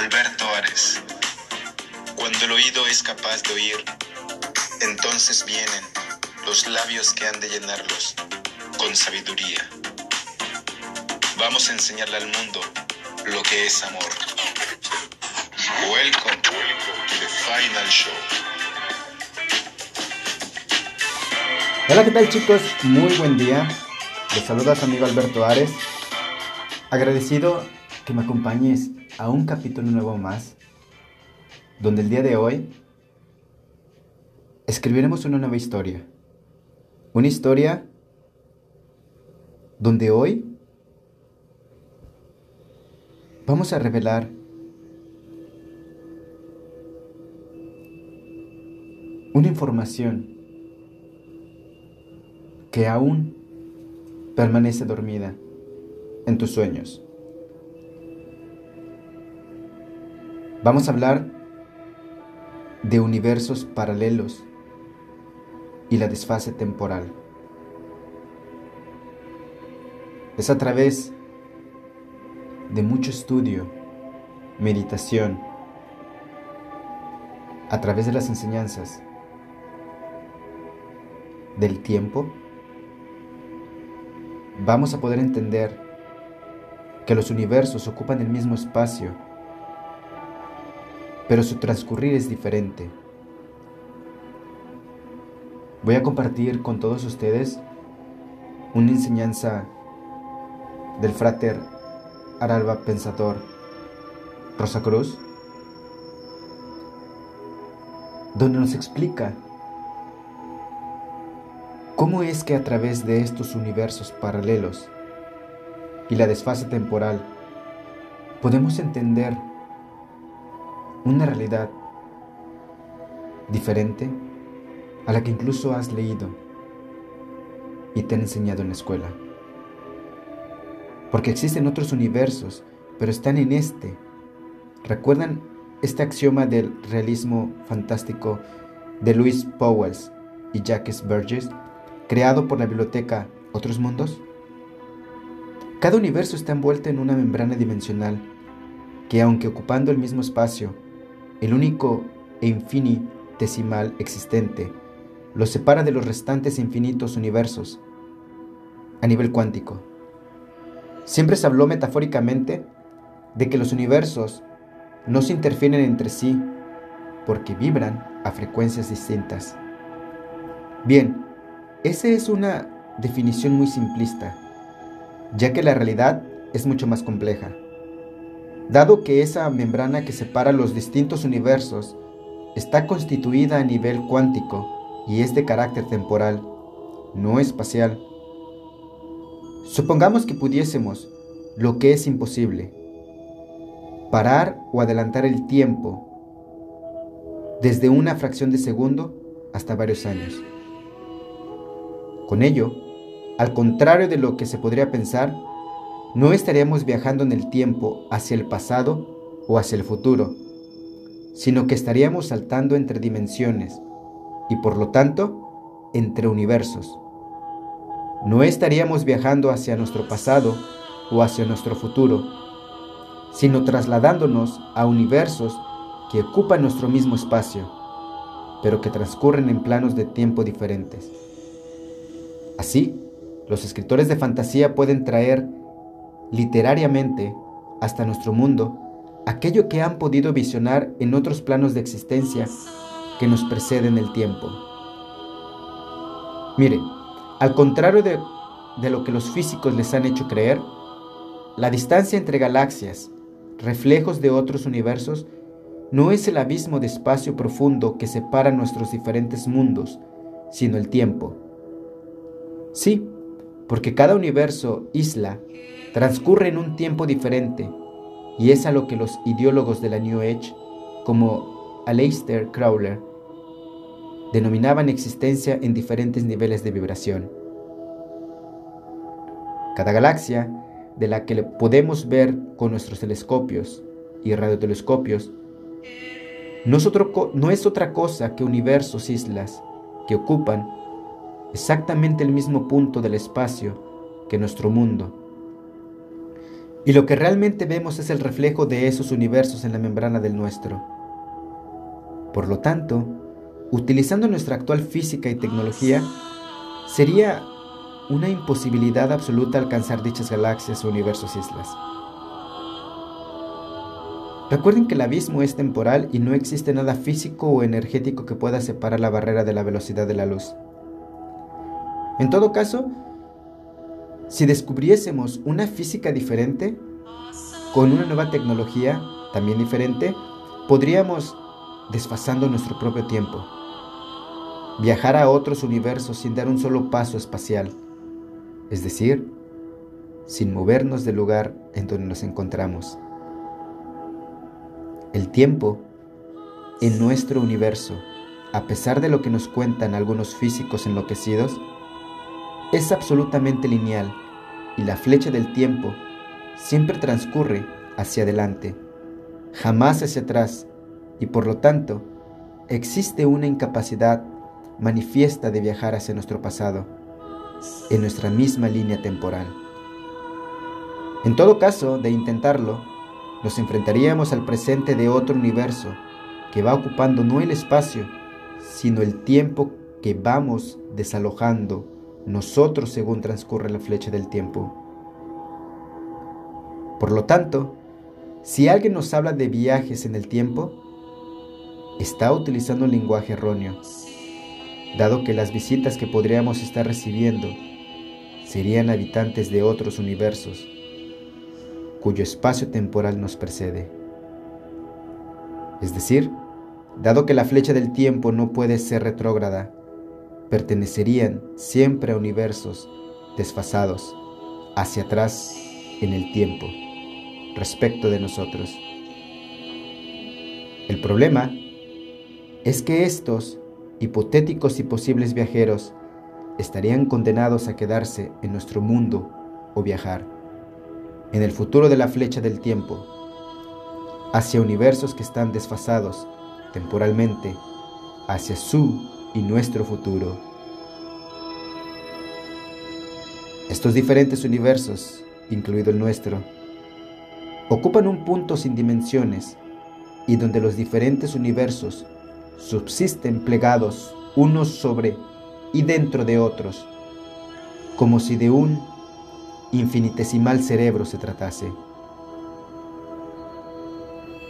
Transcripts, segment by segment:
Alberto Ares. Cuando el oído es capaz de oír, entonces vienen los labios que han de llenarlos con sabiduría. Vamos a enseñarle al mundo lo que es amor. Welcome, to the final show. Hola, ¿qué tal chicos? Muy buen día. Les saluda amigo Alberto Ares. Agradecido que me acompañes a un capítulo nuevo más, donde el día de hoy escribiremos una nueva historia. Una historia donde hoy vamos a revelar una información que aún permanece dormida en tus sueños. Vamos a hablar de universos paralelos y la desfase temporal. Es a través de mucho estudio, meditación, a través de las enseñanzas del tiempo, vamos a poder entender que los universos ocupan el mismo espacio, pero su transcurrir es diferente. Voy a compartir con todos ustedes una enseñanza del frater Aralba Pensador Rosa Cruz, donde nos explica cómo es que a través de estos universos paralelos y la desfase temporal podemos entender una realidad diferente a la que incluso has leído y te han enseñado en la escuela. Porque existen otros universos, pero están en este. ¿Recuerdan este axioma del realismo fantástico de Louis Powells y Jacques Burgess, creado por la biblioteca Otros Mundos? Cada universo está envuelto en una membrana dimensional que, aunque ocupando el mismo espacio, el único e infinitesimal existente, lo separa de los restantes infinitos universos a nivel cuántico. Siempre se habló metafóricamente de que los universos no se interfieren entre sí porque vibran a frecuencias distintas. Bien, esa es una definición muy simplista, ya que la realidad es mucho más compleja. Dado que esa membrana que separa los distintos universos está constituida a nivel cuántico y es de carácter temporal, no espacial, supongamos que pudiésemos, lo que es imposible, parar o adelantar el tiempo desde una fracción de segundo hasta varios años. Con ello, al contrario de lo que se podría pensar, no estaríamos viajando en el tiempo hacia el pasado o hacia el futuro, sino que estaríamos saltando entre dimensiones y por lo tanto entre universos. No estaríamos viajando hacia nuestro pasado o hacia nuestro futuro, sino trasladándonos a universos que ocupan nuestro mismo espacio, pero que transcurren en planos de tiempo diferentes. Así, los escritores de fantasía pueden traer literariamente hasta nuestro mundo aquello que han podido visionar en otros planos de existencia que nos preceden el tiempo. Miren, al contrario de, de lo que los físicos les han hecho creer, la distancia entre galaxias reflejos de otros universos, no es el abismo de espacio profundo que separa nuestros diferentes mundos, sino el tiempo. Sí, porque cada universo, isla, transcurre en un tiempo diferente, Y es a lo que los ideólogos de la New Age, como Aleister Crowler, denominaban existencia en diferentes niveles de vibración. Cada galaxia de la que podemos ver con nuestros telescopios y radiotelescopios no es, no es otra cosa que universos islas que ocupan exactamente el mismo punto del espacio que nuestro mundo. Y lo que realmente vemos es el reflejo de esos universos en la membrana del nuestro. Por lo tanto, utilizando nuestra actual física y tecnología, sería una imposibilidad absoluta alcanzar dichas galaxias o universos islas. Recuerden que el abismo es temporal y no existe nada físico o energético que pueda separar la barrera de la velocidad de la luz. En todo caso, si descubriésemos una física diferente, con una nueva tecnología también diferente, podríamos, desfasando nuestro propio tiempo, viajar a otros universos sin dar un solo paso espacial, es decir, sin movernos del lugar en donde nos encontramos. El tiempo en nuestro universo, a pesar de lo que nos cuentan algunos físicos enloquecidos, es absolutamente lineal y la flecha del tiempo siempre transcurre hacia adelante, jamás hacia atrás, y por lo tanto existe una incapacidad manifiesta de viajar hacia nuestro pasado, en nuestra misma línea temporal. En todo caso, de intentarlo, nos enfrentaríamos al presente de otro universo que va ocupando no el espacio, sino el tiempo que vamos desalojando nosotros según transcurre la flecha del tiempo. Por lo tanto, si alguien nos habla de viajes en el tiempo, está utilizando un lenguaje erróneo, dado que las visitas que podríamos estar recibiendo serían habitantes de otros universos cuyo espacio temporal nos precede. Es decir, dado que la flecha del tiempo no puede ser retrógrada, pertenecerían siempre a universos desfasados, hacia atrás en el tiempo, respecto de nosotros. El problema es que estos hipotéticos y posibles viajeros estarían condenados a quedarse en nuestro mundo o viajar en el futuro de la flecha del tiempo, hacia universos que están desfasados temporalmente, hacia su y nuestro futuro. Estos diferentes universos, incluido el nuestro, ocupan un punto sin dimensiones y donde los diferentes universos subsisten plegados unos sobre y dentro de otros, como si de un infinitesimal cerebro se tratase.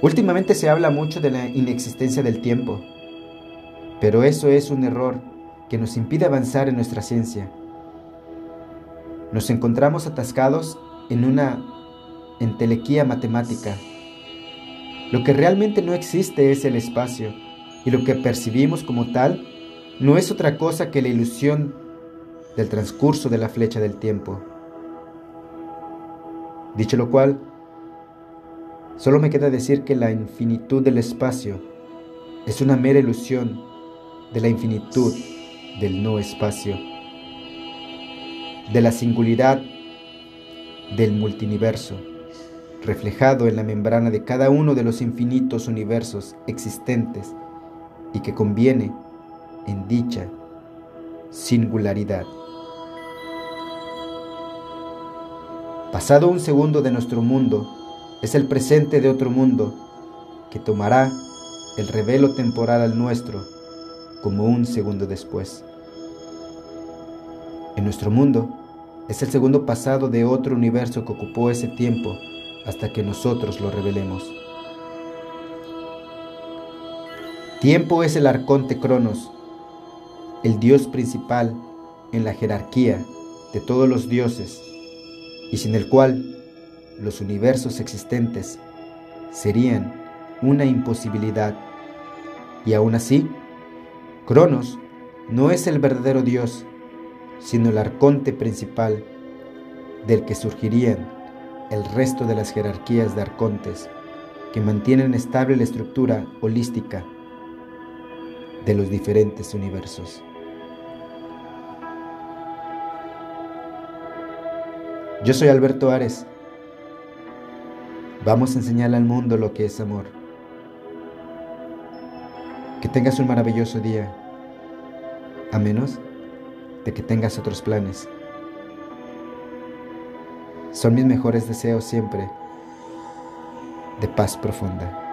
Últimamente se habla mucho de la inexistencia del tiempo, pero eso es un error que nos impide avanzar en nuestra ciencia. Nos encontramos atascados en una entelequía matemática. Lo que realmente no existe es el espacio, y lo que percibimos como tal no es otra cosa que la ilusión del transcurso de la flecha del tiempo. Dicho lo cual, solo me queda decir que la infinitud del espacio es una mera ilusión de la infinitud del no espacio, de la singularidad del multiverso, reflejado en la membrana de cada uno de los infinitos universos existentes y que conviene en dicha singularidad. Pasado un segundo de nuestro mundo, es el presente de otro mundo que tomará el revelo temporal al nuestro como un segundo después. En nuestro mundo es el segundo pasado de otro universo que ocupó ese tiempo hasta que nosotros lo revelemos. Tiempo es el arconte Cronos, el dios principal en la jerarquía de todos los dioses y sin el cual los universos existentes serían una imposibilidad. Y aún así, Cronos no es el verdadero Dios, sino el arconte principal del que surgirían el resto de las jerarquías de arcontes que mantienen estable la estructura holística de los diferentes universos. Yo soy Alberto Ares. Vamos a enseñarle al mundo lo que es amor. Que tengas un maravilloso día, a menos de que tengas otros planes. Son mis mejores deseos siempre de paz profunda.